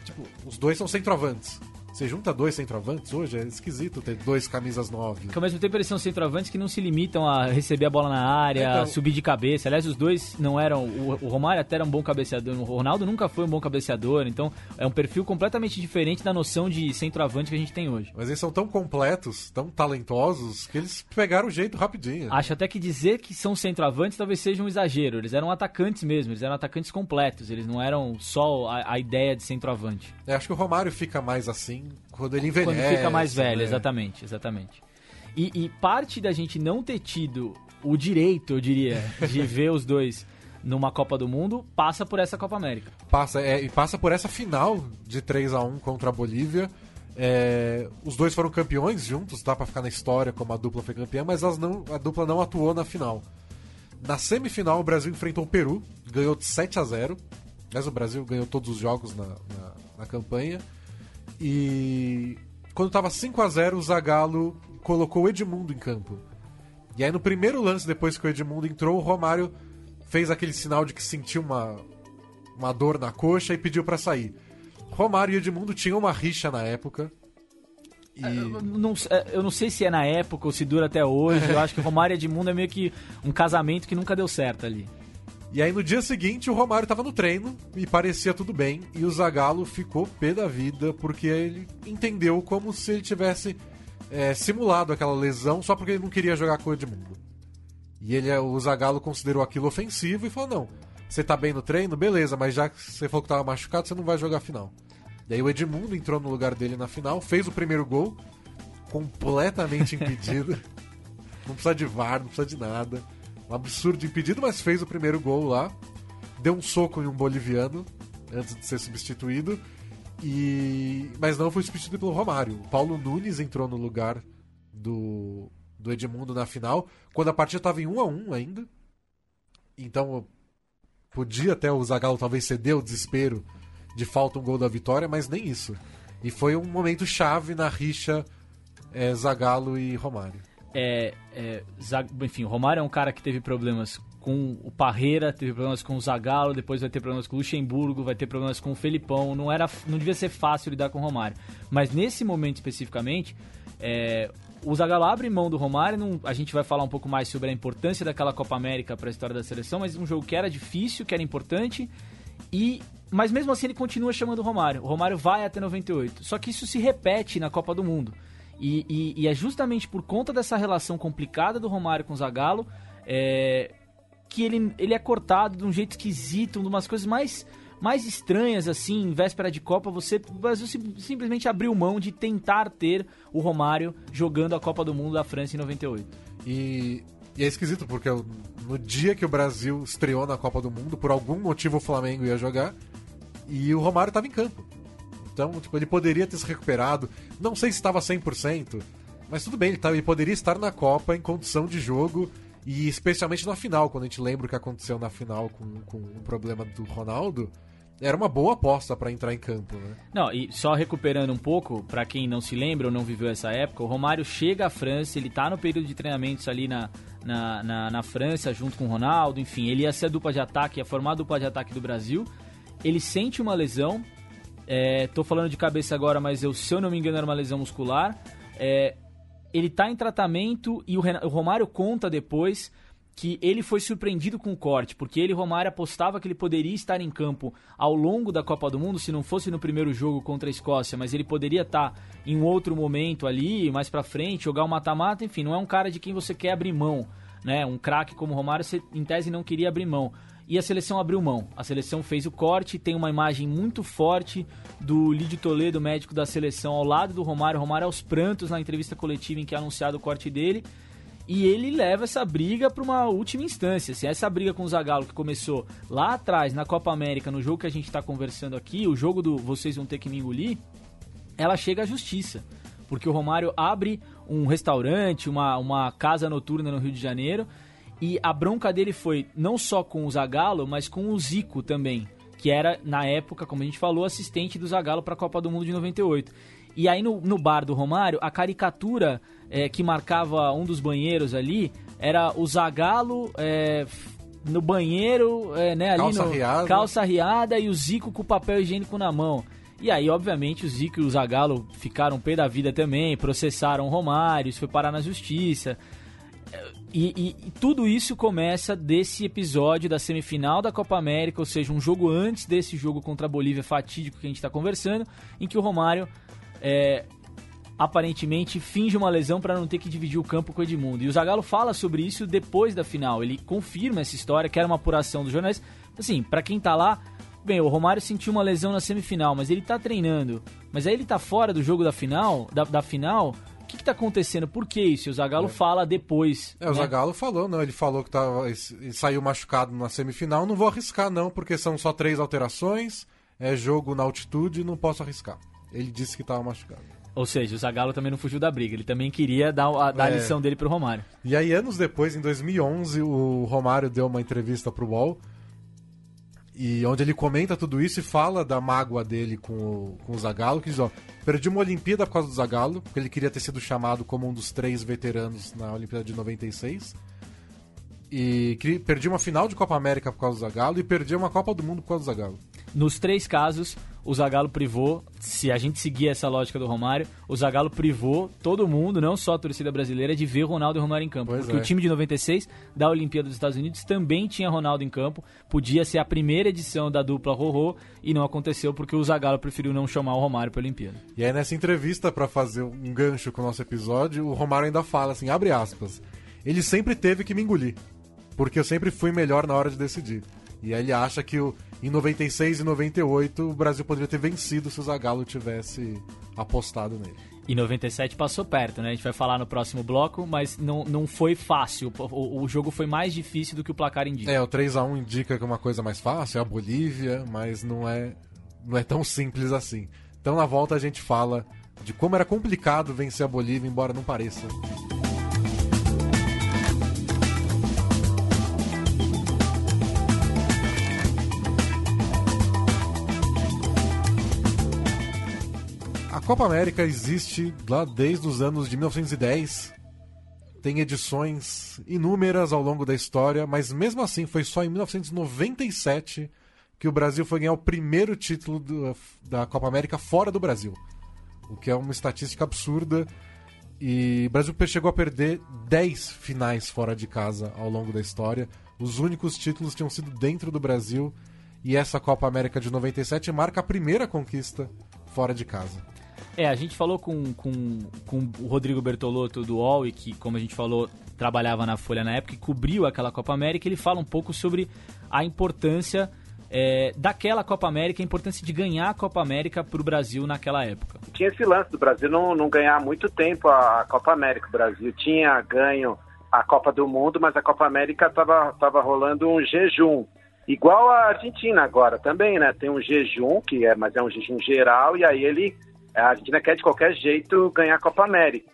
D: Tipo, os dois são centroavantes. Você junta dois centroavantes hoje, é esquisito ter dois camisas nove.
E: Que ao mesmo tempo eles são centroavantes que não se limitam a receber a bola na área,
D: Então-
E: subir de cabeça. Aliás, os dois não eram. O, o Romário até era um bom cabeceador, o Ronaldo nunca foi um bom cabeceador, então é um perfil completamente diferente da noção de centroavante que a gente tem hoje.
D: Mas eles são tão completos, tão talentosos, que eles pegaram o jeito rapidinho.
E: Acho até que dizer que são centroavantes talvez seja um exagero. Eles eram atacantes mesmo, eles eram atacantes completos, eles não eram só a, a ideia de centroavante.
D: É, acho que o Romário fica mais assim quando ele envelhece.
E: Quando fica mais velho,
D: né?
E: exatamente, exatamente. E, e parte da gente não ter tido o direito, eu diria, (laughs) de ver os dois numa Copa do Mundo passa por essa Copa América.
D: Passa, é, e passa por essa final de 3 a 1 contra a Bolívia. É, os dois foram campeões juntos, tá? Pra ficar na história como a dupla foi campeã, mas não, a dupla não atuou na final. Na semifinal, o Brasil enfrentou o Peru, ganhou de 7 a 0 Mas o Brasil ganhou todos os jogos na, na, na campanha. E quando tava 5 a 0 o Zagallo colocou o Edmundo em campo. E aí no primeiro lance, depois que o Edmundo entrou, o Romário fez aquele sinal de que sentiu uma, uma dor na coxa e pediu pra sair. Romário e Edmundo tinham uma rixa na época. E
E: Eu não, é, eu não sei se é na época ou se dura até hoje. Eu (laughs) acho que Romário e Edmundo é meio que um casamento que nunca deu certo ali.
D: E aí no dia seguinte o Romário tava no treino e parecia tudo bem. E o Zagallo ficou pé da vida porque ele entendeu como se ele tivesse é, simulado aquela lesão só porque ele não queria jogar com o Edmundo. E ele, o Zagallo considerou aquilo ofensivo e falou: não, você tá bem no treino, beleza, mas já que você falou que tava machucado, você não vai jogar a final. Daí o Edmundo entrou no lugar dele na final, fez o primeiro gol, completamente impedido. (laughs) não precisa de VAR, não precisa de nada. Um absurdo impedido, mas fez o primeiro gol lá. Deu um soco em um boliviano antes de ser substituído. E mas não foi substituído pelo Romário. O Paulo Nunes entrou no lugar do, do Edmundo na final, quando a partida estava em 1 a 1 ainda. Então podia até o Zagallo talvez ceder o desespero de falta um gol da vitória, mas nem isso. E foi um momento chave na rixa é, Zagallo e Romário.
E: É, é, enfim, o Romário é um cara que teve problemas com o Parreira, teve problemas com o Zagallo, depois vai ter problemas com o Luxemburgo, vai ter problemas com o Felipão. Não, era, não devia ser fácil lidar com o Romário. Mas nesse momento especificamente, é, o Zagallo abre mão do Romário. não- a gente vai falar um pouco mais sobre a importância daquela Copa América para a história da seleção, mas um jogo que era difícil, que era importante. E mas mesmo assim ele continua chamando o Romário. O Romário vai até 98. Só que isso se repete na Copa do Mundo. E, e- e é justamente por conta dessa relação complicada do Romário com o Zagallo é, que ele, ele é cortado de um jeito esquisito, de umas coisas mais, mais estranhas, assim, em véspera de Copa, você o Brasil sim- simplesmente abriu mão de tentar ter o Romário jogando a Copa do Mundo da França em 98.
D: E, e é esquisito, porque no dia que o Brasil estreou na Copa do Mundo, por algum motivo o Flamengo ia jogar e o Romário estava em campo. Então, tipo, ele poderia ter se recuperado. Não sei se estava 100%, mas tudo bem, ele, tá, ele poderia estar na Copa em condição de jogo e especialmente na final, quando a gente lembra o que aconteceu na final com, com o problema do Ronaldo. Era uma boa aposta para entrar em campo, né?
E: Não, e só recuperando um pouco, pra quem não se lembra ou não viveu essa época, o Romário chega à França, ele tá no período de treinamentos ali na, na, na, na França, junto com o Ronaldo, enfim, ele ia ser a dupla de ataque, ia formar a dupla de ataque do Brasil. Ele sente uma lesão, é, tô falando de cabeça agora, mas eu, se eu não me engano, era uma lesão muscular. É, ele tá em tratamento e o, o Romário conta depois que ele foi surpreendido com o corte, porque ele, Romário, apostava que ele poderia estar em campo ao longo da Copa do Mundo, se não fosse no primeiro jogo contra a Escócia, mas ele poderia estar em um outro momento ali, mais pra frente, jogar um mata-mata, enfim, não é um cara de quem você quer abrir mão, né? Um craque como o Romário, você em tese não queria abrir mão. E a seleção abriu mão. A seleção fez o corte, tem uma imagem muito forte do Lídio Toledo, médico da seleção, ao lado do Romário. Romário aos prantos na entrevista coletiva em que é anunciado o corte dele. E ele leva essa briga para uma última instância. Se essa briga com o Zagallo que começou lá atrás na Copa América, no jogo que a gente está conversando aqui, o jogo do vocês vão ter que me engolir, ela chega à justiça. Porque o Romário abre um restaurante, uma, uma casa noturna no Rio de Janeiro, E a bronca dele foi não só com o Zagallo, mas com o Zico também, que era, na época, como a gente falou, assistente do Zagallo para a Copa do Mundo de 98. E aí no, no bar do Romário, a caricatura é, que marcava um dos banheiros ali era o Zagallo é, no banheiro, é, né, ali
D: Calça
E: no
D: riada.
E: calça riada e o Zico com o papel higiênico na mão. E aí, obviamente, o Zico e o Zagallo ficaram pé da vida também, processaram o Romário, isso foi parar na justiça. E, e- tudo isso começa desse episódio da semifinal da Copa América, ou seja, um jogo antes desse jogo contra a Bolívia fatídico que a gente está conversando, em que o Romário é, aparentemente finge uma lesão para não ter que dividir o campo com o Edmundo. E o Zagallo fala sobre isso depois da final. Ele confirma essa história, que era uma apuração dos jornalistas. Assim, para quem tá lá, bem, o Romário sentiu uma lesão na semifinal, mas ele tá treinando. Mas aí ele tá fora do jogo da final, da, da final. O que, que tá acontecendo? Por que isso? E o Zagallo fala depois.
D: É, o
E: né?
D: Zagallo falou, não, ele falou que tava, ele saiu machucado na semifinal, não vou arriscar não, porque são só três alterações, é jogo na altitude, não posso arriscar. Ele disse que tava machucado.
E: Ou seja, o Zagallo também não fugiu da briga. Ele também queria dar, a, dar a
D: É.
E: lição dele pro Romário.
D: E aí, anos depois, em 2011, o Romário deu uma entrevista pro UOL, e onde ele comenta tudo isso e fala da mágoa dele com o, com o Zagallo, que diz, ó, perdi uma Olimpíada por causa do Zagallo, porque ele queria ter sido chamado como um dos três veteranos na Olimpíada de 96. E perdi uma final de Copa América por causa do Zagallo e perdi uma Copa do Mundo por causa do Zagallo.
E: Nos três casos, o Zagallo privou, se a gente seguir essa lógica do Romário, o Zagallo privou todo mundo, não só a torcida brasileira, de ver Ronaldo e Romário em campo.
D: Pois
E: porque
D: é.
E: o time de 96 da Olimpíada dos Estados Unidos também tinha Ronaldo em campo. Podia ser a primeira edição da dupla Rorô e não aconteceu porque o Zagallo preferiu não chamar o Romário para a Olimpíada.
D: E aí nessa entrevista, pra fazer um gancho com o nosso episódio, o Romário ainda fala assim, abre aspas, ele sempre teve que me engolir, porque eu sempre fui melhor na hora de decidir. E aí ele acha que o, em 96 e 98 o Brasil poderia ter vencido se o Zagallo tivesse apostado nele.
E: E 97 passou perto, né? A gente vai falar no próximo bloco, mas não, não foi fácil. O, o jogo foi mais difícil do que o placar indica.
D: É, o 3 a 1 indica que é uma coisa mais fácil, é a Bolívia, mas não é, não é tão simples assim. Então na volta a gente fala de como era complicado vencer a Bolívia, embora não pareça. Copa América existe lá desde os anos de 1910. Tem edições inúmeras ao longo da história, mas mesmo assim foi só em 1997 que o Brasil foi ganhar o primeiro título do- da Copa América fora do Brasil. O que é uma estatística absurda. E o Brasil chegou a perder 10 finais fora de casa ao longo da história. Os únicos títulos tinham sido dentro do Brasil. E essa Copa América de 97 marca a primeira conquista fora de casa.
E: É, a gente falou com, com, com o Rodrigo Bertolotto do UOL, e que, como a gente falou, trabalhava na Folha na época e cobriu aquela Copa América. Ele fala um pouco sobre a importância é, daquela Copa América, a importância de ganhar a Copa América para o Brasil naquela época.
F: Tinha esse lance do Brasil não, não ganhar muito tempo a Copa América. O Brasil tinha ganho a Copa do Mundo, mas a Copa América estava tava rolando um jejum. Igual a Argentina agora também, né? Tem um jejum, que é, mas é um jejum geral, e aí ele. A Argentina quer de qualquer jeito ganhar a Copa América.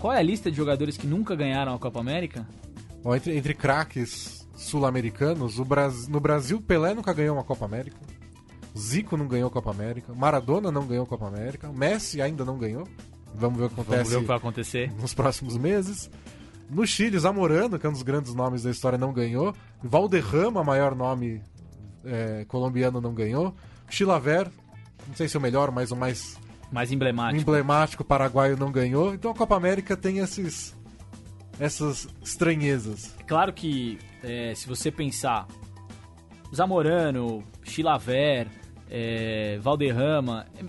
E: Qual é a lista de jogadores que nunca ganharam a Copa América?
D: Bom, entre, entre craques sul-americanos, no Brasil, Pelé nunca ganhou uma Copa América. Zico não ganhou Copa América. Maradona não ganhou Copa América. Messi ainda não ganhou. Vamos ver o que
E: Vamos
D: acontece
E: ver o que vai acontecer.
D: nos próximos meses. No Chile, Zamorano, que é um dos grandes nomes da história, não ganhou. Valderrama, maior nome é, colombiano, não ganhou. Chilaver, não sei se é o melhor, mas o mais
E: Mais emblemático.
D: emblemático paraguaio não ganhou. Então a Copa América tem esses essas estranhezas.
E: Claro que é, se você pensar Zamorano, Chilaver, é, Valderrama, é,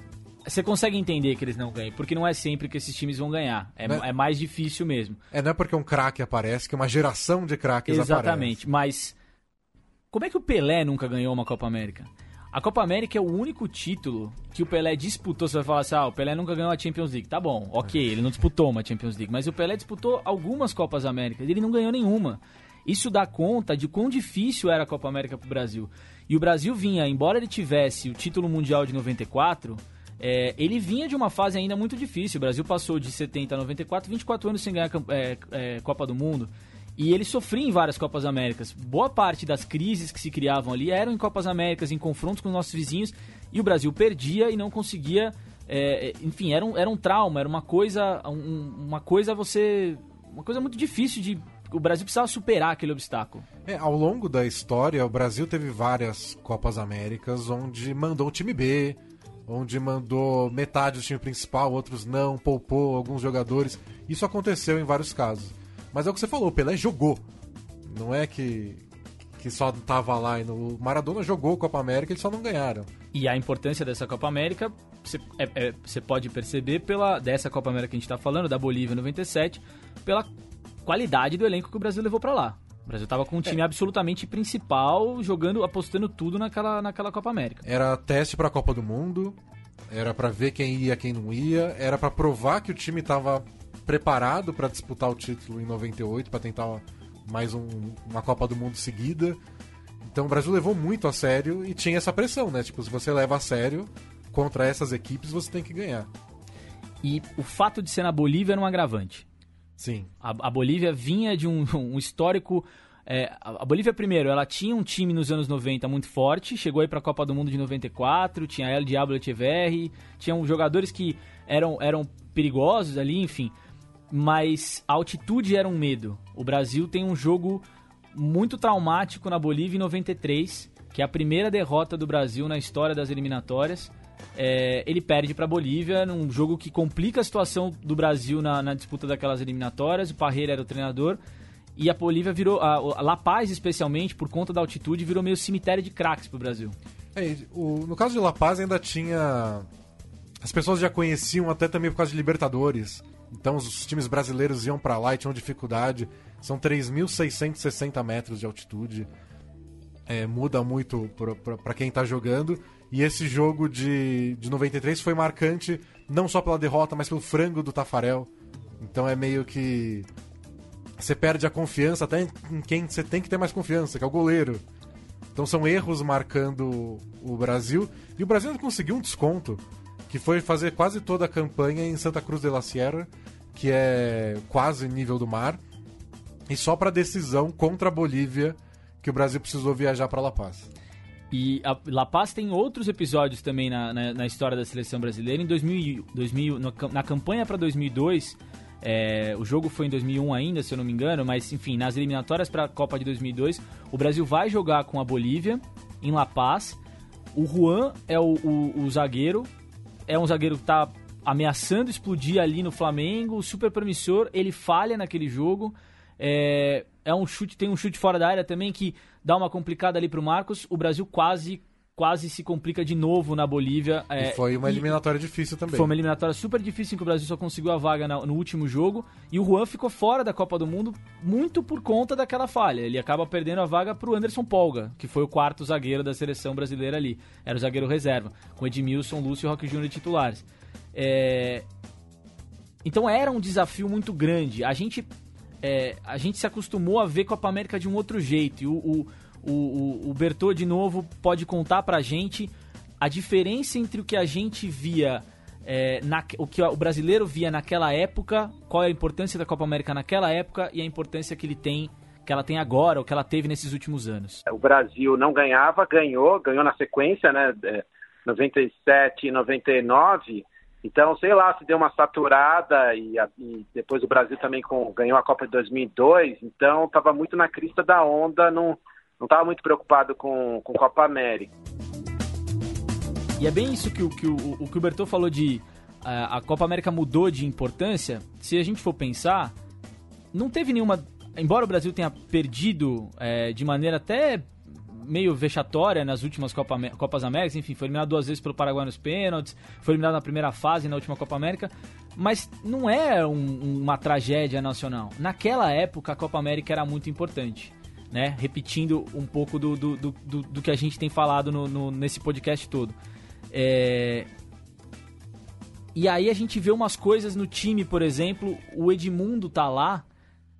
E: você consegue entender que eles não ganham, porque não é sempre que esses times vão ganhar. É,
D: Né?
E: é mais difícil mesmo.
D: É, não é porque um craque aparece que uma geração de craques
E: Exatamente. Mas como é que o Pelé nunca ganhou uma Copa América? A Copa América é o único título que o Pelé disputou. Você vai falar assim, ah, o Pelé nunca ganhou a Champions League. Tá bom, ok, ele não disputou uma Champions League, mas o Pelé disputou algumas Copas Américas, ele não ganhou nenhuma. Isso dá conta de quão difícil era a Copa América pro Brasil. E o Brasil vinha, embora ele tivesse o título mundial de 94, é, ele vinha de uma fase ainda muito difícil. O Brasil passou de 70 a 94, 24 anos sem ganhar é, é, Copa do Mundo. E ele sofria em várias Copas Américas. Boa parte das crises que se criavam ali eram em Copas Américas, em confrontos com os nossos vizinhos, e o Brasil perdia e não conseguia. É, enfim, era um, era um trauma, era uma coisa. Um, uma coisa você. Uma coisa muito difícil de. O Brasil precisava superar aquele obstáculo.
D: É, ao longo da história, o Brasil teve várias Copas Américas onde mandou o time B, onde mandou metade do time principal, outros não, poupou alguns jogadores. Isso aconteceu em vários casos. Mas é o que você falou, o Pelé jogou. Não é que, que só tava lá. E no, o Maradona jogou Copa América, eles só não ganharam.
E: E a importância dessa Copa América, você é, é, pode perceber pela dessa Copa América que a gente está falando, da Bolívia 97, pela qualidade do elenco que o Brasil levou para lá. O Brasil estava com um time é. absolutamente principal, jogando, apostando tudo naquela, naquela Copa América.
D: Era teste para a Copa do Mundo, era para ver quem ia, quem não ia, era para provar que o time estava preparado para disputar o título em 98, para tentar mais um, uma Copa do Mundo seguida. Então o Brasil levou muito a sério e tinha essa pressão, né? Tipo, se você leva a sério contra essas equipes, você tem que ganhar.
E: E o fato de ser na Bolívia era um agravante.
D: Sim.
E: A, a Bolívia vinha de um, (laughs) um histórico. É, a Bolívia, primeiro, ela tinha um time nos anos 90 muito forte, chegou aí para a Copa do Mundo de 94, tinha El Diablo Echeverri, tinham jogadores que eram, eram perigosos ali, enfim mas a altitude era um medo. O Brasil tem um jogo muito traumático na Bolívia em 93, que é a primeira derrota do Brasil na história das eliminatórias. É, ele perde para a Bolívia num jogo que complica a situação do Brasil na, na, disputa daquelas eliminatórias. O Parreira era o treinador. E a Bolívia virou, a, a La Paz especialmente, por conta da altitude, virou meio cemitério de craques para o Brasil.
D: É, o, no caso de La Paz ainda tinha... As pessoas já conheciam até também por causa de Libertadores. Então os times brasileiros iam para lá e tinham dificuldade. São 3.660 metros de altitude. É, muda muito para quem está jogando. E esse jogo de, de 93 foi marcante não só pela derrota, mas pelo frango do Tafarel. Então é meio que. Você perde a confiança até em quem você tem que ter mais confiança, que é o goleiro. Então são erros marcando o Brasil. E o Brasil conseguiu um desconto que foi fazer quase toda a campanha em Santa Cruz de la Sierra, que é quase nível do mar, e só para decisão contra a Bolívia que o Brasil precisou viajar para La Paz.
E: E a La Paz tem outros episódios também na, na, na história da seleção brasileira. Em 2000, 2000 na campanha para 2002, é, o jogo foi em 2001 ainda, se eu não me engano, mas enfim, nas eliminatórias para a Copa de 2002, o Brasil vai jogar com a Bolívia em La Paz. O Juan é o, o, o zagueiro, é um zagueiro que tá ameaçando explodir ali no Flamengo, super promissor, ele falha naquele jogo. É, é um chute, tem um chute fora da área também que dá uma complicada ali pro Marcos. O Brasil quase quase se complica de novo na Bolívia.
D: É, e foi uma eliminatória difícil também.
E: Foi uma eliminatória super difícil em que o Brasil só conseguiu a vaga na, no último jogo. E o Juan ficou fora da Copa do Mundo muito por conta daquela falha. Ele acaba perdendo a vaga pro Anderson Polga, que foi o quarto zagueiro da seleção brasileira ali. Era o zagueiro reserva, com Edmilson, Lúcio e Roque Júnior titulares. É... Então era um desafio muito grande. A gente, é, a gente se acostumou a ver Copa América de um outro jeito. E o, o o, o, o Bertô, de novo, pode contar pra gente a diferença entre o que a gente via, é, na, o que o brasileiro via naquela época, qual é a importância da Copa América naquela época e a importância que ele tem que ela tem agora, ou que ela teve nesses últimos anos.
F: O Brasil não ganhava, ganhou, ganhou na sequência, né? 97 e 99. Então, sei lá, se deu uma saturada e, e depois o Brasil também com, ganhou a Copa de 2002. Então, estava muito na crista da onda, não, não estava muito preocupado com, com Copa América.
E: E é bem isso que, o, que o, o que o Bertô falou de a, a Copa América mudou de importância. Se a gente for pensar, não teve nenhuma. Embora o Brasil tenha perdido é, de maneira até meio vexatória nas últimas Copa, Copas Américas, enfim, foi eliminado duas vezes pelo Paraguai nos pênaltis, foi eliminado na primeira fase na última Copa América, mas não é um, uma tragédia nacional. Naquela época a Copa América era muito importante né? Repetindo um pouco do, do, do, do, que a gente tem falado no, no, nesse podcast todo. É... E aí a gente vê umas coisas no time, por exemplo, o Edmundo tá lá,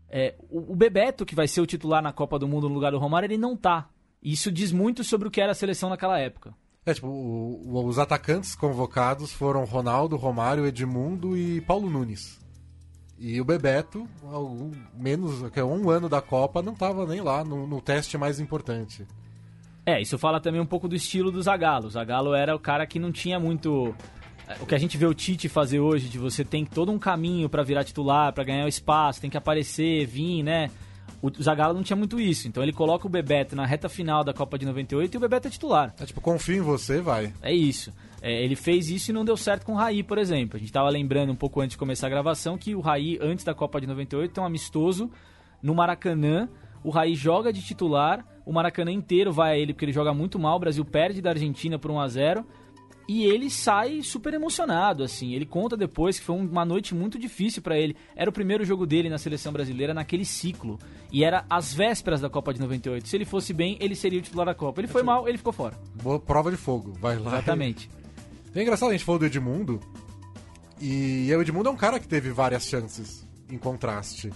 E: é, o, o Bebeto, que vai ser o titular na Copa do Mundo no lugar do Romário, ele não tá. Isso diz muito sobre o que era a seleção naquela época.
D: É, tipo, o- o- os atacantes convocados foram Ronaldo, Romário, Edmundo e Paulo Nunes. E o Bebeto, algum, menos que um ano da Copa, não estava nem lá no, no teste mais importante.
E: É, isso fala também um pouco do estilo do Zagallo. O Zagallo era o cara que não tinha muito é, o que a gente vê o Tite fazer hoje, de você tem todo um caminho pra virar titular, pra ganhar o espaço, tem que aparecer, vir, né? O Zagallo não tinha muito isso, então ele coloca o Bebeto na reta final da Copa de 98 e o Bebeto é titular.
D: É tipo, confio em você, vai.
E: É isso. É, ele fez isso e não deu certo com o Raí, por exemplo. A gente tava lembrando um pouco antes de começar a gravação que o Raí, antes da Copa de 98, tem um amistoso no Maracanã. O Raí joga de titular, o Maracanã inteiro vai a ele porque ele joga muito mal. O Brasil perde da Argentina por 1 a 0 e ele sai super emocionado, assim. Ele conta depois que foi uma noite muito difícil pra ele. Era o primeiro jogo dele na seleção brasileira naquele ciclo. E era às vésperas da Copa de 98. Se ele fosse bem, ele seria o titular da Copa. Ele foi mal, ele ficou fora.
D: Boa prova de fogo, vai lá.
E: Exatamente. (laughs)
D: É engraçado, a gente falou do Edmundo. E o Edmundo é um cara que teve várias chances em contraste.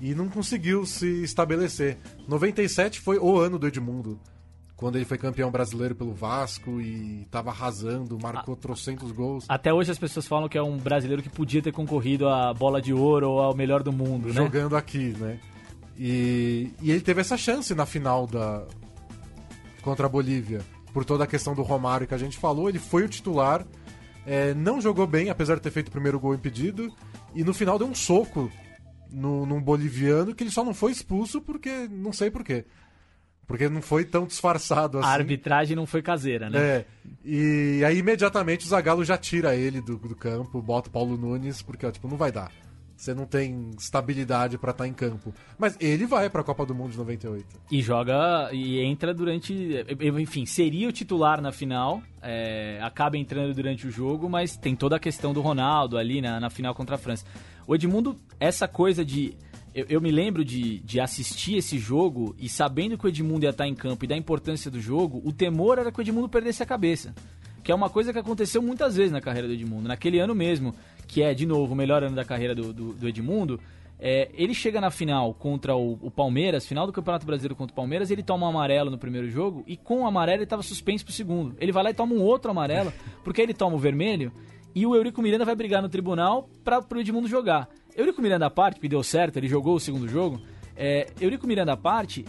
D: E não conseguiu se estabelecer. 97 foi o ano do Edmundo. Quando ele foi campeão brasileiro pelo Vasco e tava arrasando, marcou trocentos gols.
E: Até hoje as pessoas falam que é um brasileiro que podia ter concorrido à bola de ouro ou ao melhor do mundo, né?
D: jogando aqui, né? E, e ele teve essa chance na final da contra a Bolívia, por toda a questão do Romário que a gente falou. Ele foi o titular, é, não jogou bem, apesar de ter feito o primeiro gol impedido, e no final deu um soco no, num boliviano que ele só não foi expulso porque não sei porquê. Porque não foi tão disfarçado assim.
E: A arbitragem não foi caseira, né?
D: É. E aí imediatamente o Zagallo já tira ele do, do campo, bota o Paulo Nunes, porque ó, tipo, não vai dar. Você não tem estabilidade pra estar em campo. Mas ele vai pra Copa do Mundo de 98.
E: E joga e entra durante. Enfim, seria o titular na final. é, acaba entrando durante o jogo, mas tem toda a questão do Ronaldo ali na, na final contra a França. O Edmundo, essa coisa de. Eu, eu me lembro de, de assistir esse jogo e sabendo que o Edmundo ia estar em campo e da importância do jogo, o temor era que o Edmundo perdesse a cabeça. Que é uma coisa que aconteceu muitas vezes na carreira do Edmundo. Naquele ano mesmo, que é, de novo, o melhor ano da carreira do, do, do Edmundo, é, ele chega na final contra o, o, Palmeiras, final do Campeonato Brasileiro contra o Palmeiras, ele toma um amarelo no primeiro jogo e com o amarelo ele estava suspenso pro segundo. Ele vai lá e toma um outro amarelo, (laughs) porque ele toma o vermelho e o Eurico Miranda vai brigar no tribunal para pro Edmundo jogar. Eurico Miranda à parte, que deu certo, ele jogou o segundo jogo. É, Eurico Miranda à parte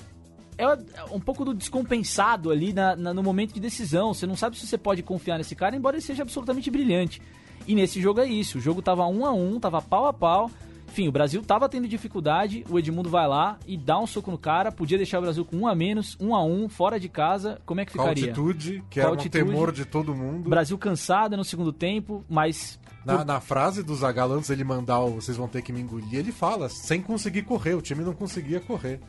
E: é um pouco do descompensado ali na, na, no momento de decisão. Você não sabe se você pode confiar nesse cara, embora ele seja absolutamente brilhante. E nesse jogo é isso. O jogo tava um a um, tava pau a pau. Enfim, o Brasil tava tendo dificuldade, o Edmundo vai lá e dá um soco no cara, podia deixar o Brasil com um a menos, um a um, fora de casa, como é que ficaria?
D: Com altitude, que era um temor de todo mundo.
E: Brasil cansado no segundo tempo, mas...
D: Na, na frase do Zagallo, antes ele mandar o vocês vão ter que me engolir, ele fala, sem conseguir correr, o time não conseguia correr.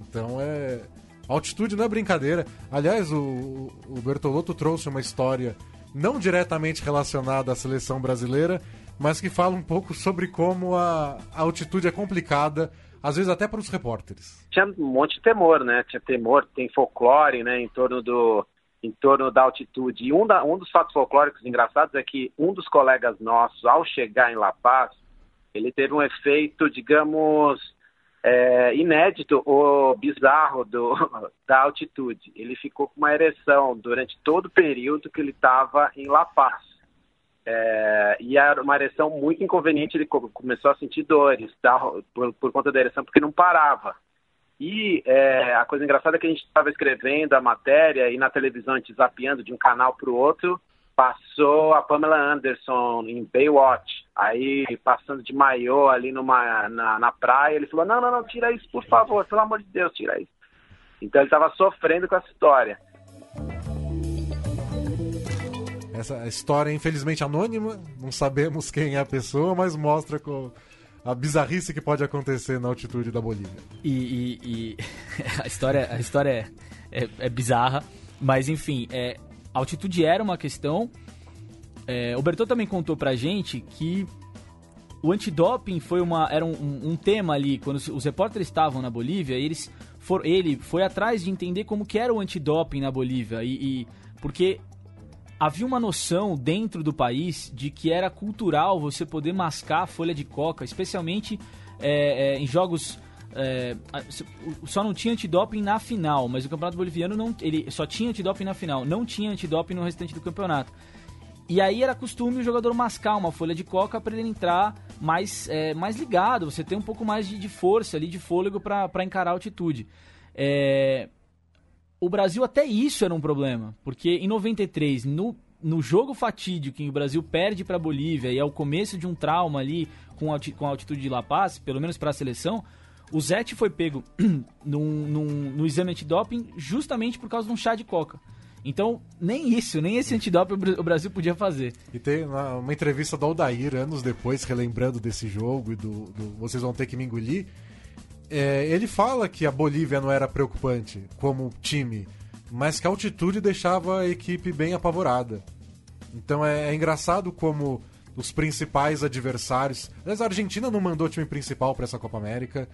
D: Então é... Altitude não é brincadeira. Aliás, o, o Bertolotto trouxe uma história não diretamente relacionada à seleção brasileira, mas que fala um pouco sobre como a, a altitude é complicada, às vezes até para os repórteres.
F: Tinha um monte de temor, né? Tinha temor, tem folclore, né, em torno do em torno da altitude. E um, da, um dos fatos folclóricos engraçados é que um dos colegas nossos, ao chegar em La Paz, ele teve um efeito, digamos, é, inédito ou bizarro do, (laughs) da altitude. Ele ficou com uma ereção durante todo o período que ele estava em La Paz. É, e era uma ereção muito inconveniente, ele começou a sentir dores tá, por, por, conta da ereção, porque não parava. E é, a coisa engraçada é que a gente estava escrevendo a matéria e na televisão a gente zapeando de um canal para o outro, passou a Pamela Anderson em Baywatch, aí passando de maiô ali numa, na, na praia, ele falou, não, não, não, tira isso, por favor, pelo amor de Deus, tira isso. Então ele estava sofrendo com essa história.
D: Essa história é infelizmente anônima, não sabemos quem é a pessoa, mas mostra com a bizarrice que pode acontecer na altitude da Bolívia.
E: E, e, e (laughs) a história, a história é, é, é, bizarra, mas enfim, é, a altitude era uma questão. É, o Bertô também contou pra gente que o antidoping foi uma, era um, um, um tema ali, quando os, os repórteres estavam na Bolívia, eles for, ele foi atrás de entender como que era o antidoping na Bolívia, e, e porque havia uma noção dentro do país de que era cultural você poder mascar a folha de coca, especialmente é, é, em jogos é, só não tinha antidoping na final, mas o campeonato boliviano não, ele só tinha antidoping na final, não tinha antidoping no restante do campeonato. E aí era costume o jogador mascar uma folha de coca para ele entrar mais, é, mais ligado, você tem um pouco mais de, de força ali, de fôlego para encarar a altitude. É, o Brasil até isso era um problema, porque em 93, no, no jogo fatídico que o Brasil perde para a Bolívia e é o começo de um trauma ali com a, com a altitude de La Paz, pelo menos para a seleção, o Zete foi pego (clears throat) num, num, no exame antidoping justamente por causa de um chá de coca. Então, nem isso, nem esse antidoping o Brasil podia fazer.
D: E tem uma, uma entrevista do Aldair, anos depois, relembrando desse jogo e do, do Vocês Vão Ter Que Me Engolir. É, ele fala que a Bolívia não era preocupante como time, mas que a altitude deixava a equipe bem apavorada. Então é, é engraçado como os principais adversários. Aliás, a Argentina não mandou o time principal para essa Copa América.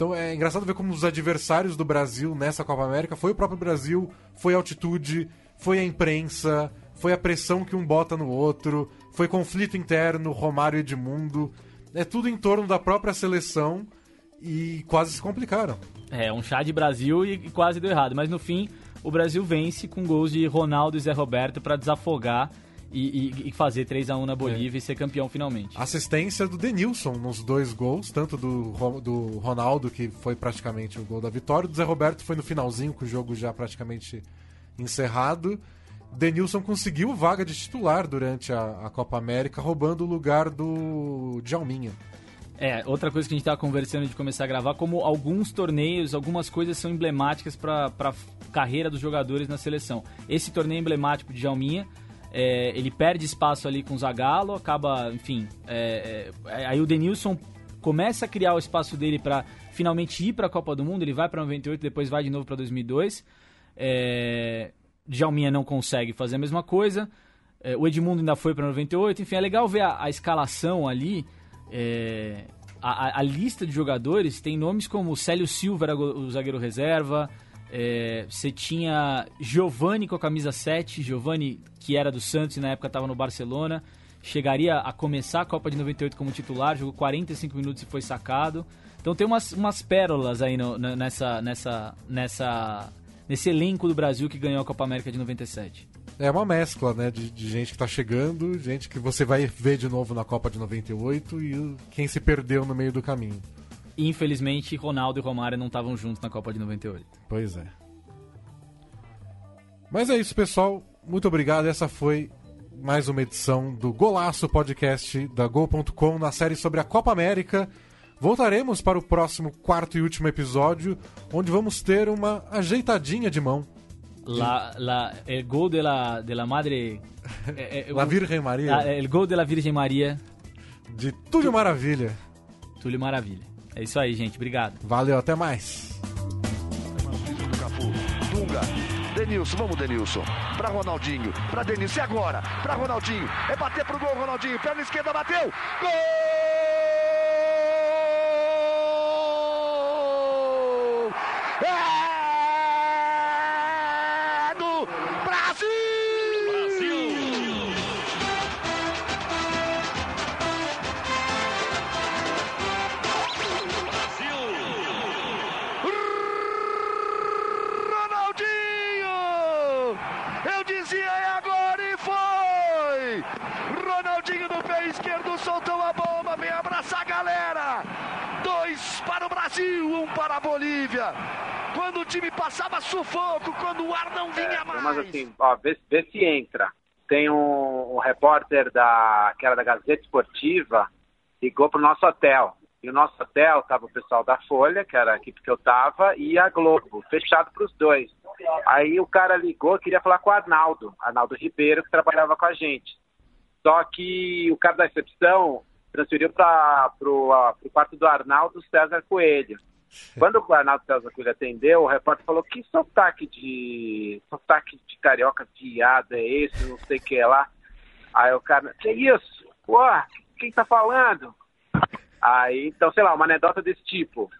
D: Então é engraçado ver como os adversários do Brasil nessa Copa América foi o próprio Brasil, foi a altitude, foi a imprensa, foi a pressão que um bota no outro, foi conflito interno, Romário e Edmundo. É tudo em torno da própria seleção e quase se complicaram.
E: É, um chá de Brasil e quase deu errado. Mas no fim, o Brasil vence com gols de Ronaldo e Zé Roberto para desafogar e, e, e fazer 3 a 1 na Bolívia é. e ser campeão finalmente.
D: Assistência do Denilson nos dois gols, tanto do, do Ronaldo, que foi praticamente o gol da vitória, do Zé Roberto foi no finalzinho, com o jogo já praticamente encerrado. Denilson conseguiu vaga de titular durante a, a Copa América, roubando o lugar do Djalminha.
E: É, outra coisa que a gente estava conversando de começar a gravar, como alguns torneios, algumas coisas são emblemáticas para a carreira dos jogadores na seleção. Esse torneio emblemático de Jalminha é, ele perde espaço ali com o Zagallo, acaba, enfim. É, é, aí o Denilson começa a criar o espaço dele para finalmente ir para a Copa do Mundo. Ele vai para 98, depois vai de novo para 2002. É, Djalminha não consegue fazer a mesma coisa. É, o Edmundo ainda foi para 98. Enfim, é legal ver a, a escalação ali. É, a, a, lista de jogadores tem nomes como Célio Silva, o zagueiro reserva. É, você tinha Giovanni com a camisa 7, Giovanni que era do Santos e na época estava no Barcelona, chegaria a começar a Copa de 98 como titular, jogou 45 minutos e foi sacado. Então tem umas, umas pérolas aí no, nessa, nessa, nessa, nesse elenco do Brasil que ganhou a Copa América de 97.
D: É uma mescla, né, de, de gente que está chegando, gente que você vai ver de novo na Copa de 98 e quem se perdeu no meio do caminho.
E: Infelizmente, Ronaldo e Romário não estavam juntos na Copa de 98.
D: Pois é. Mas é isso, pessoal. Muito obrigado. Essa foi mais uma edição do Golaço Podcast da Gol.com na série sobre a Copa América. Voltaremos para o próximo quarto e último episódio, onde vamos ter uma ajeitadinha de mão.
E: La, la, el gol de la, de la madre. (laughs)
D: Eh, eh, la Virgem Maria.
E: La, el gol de la Virgem Maria.
D: De Túlio Maravilha.
E: Túlio Maravilha. É isso aí, gente. Obrigado.
D: Valeu, até mais.
C: Dunga. Denilson, vamos Denilson. Pra Ronaldinho, pra Denilson. E agora? Pra Ronaldinho. É bater pro gol, Ronaldinho. Perna esquerda, bateu. Gol! Sufoco, quando o ar não vinha é, mais.
F: Mas assim, ó, vê, vê se entra. Tem um, um repórter da, que era da Gazeta Esportiva, ligou para o nosso hotel. E o nosso hotel tava o pessoal da Folha, que era a equipe que eu tava, e a Globo, fechado para os dois. Aí o cara ligou, queria falar com o Arnaldo, Arnaldo Ribeiro, que trabalhava com a gente. Só que o cara da recepção transferiu para o quarto do Arnaldo César Coelho. Quando o Arnaldo César Coelho atendeu, o repórter falou: Que sotaque de. sotaque de carioca viado é esse? Não sei o que lá. Aí o cara: Que isso? Pô, quem tá falando? Aí, então, sei lá, uma anedota desse tipo.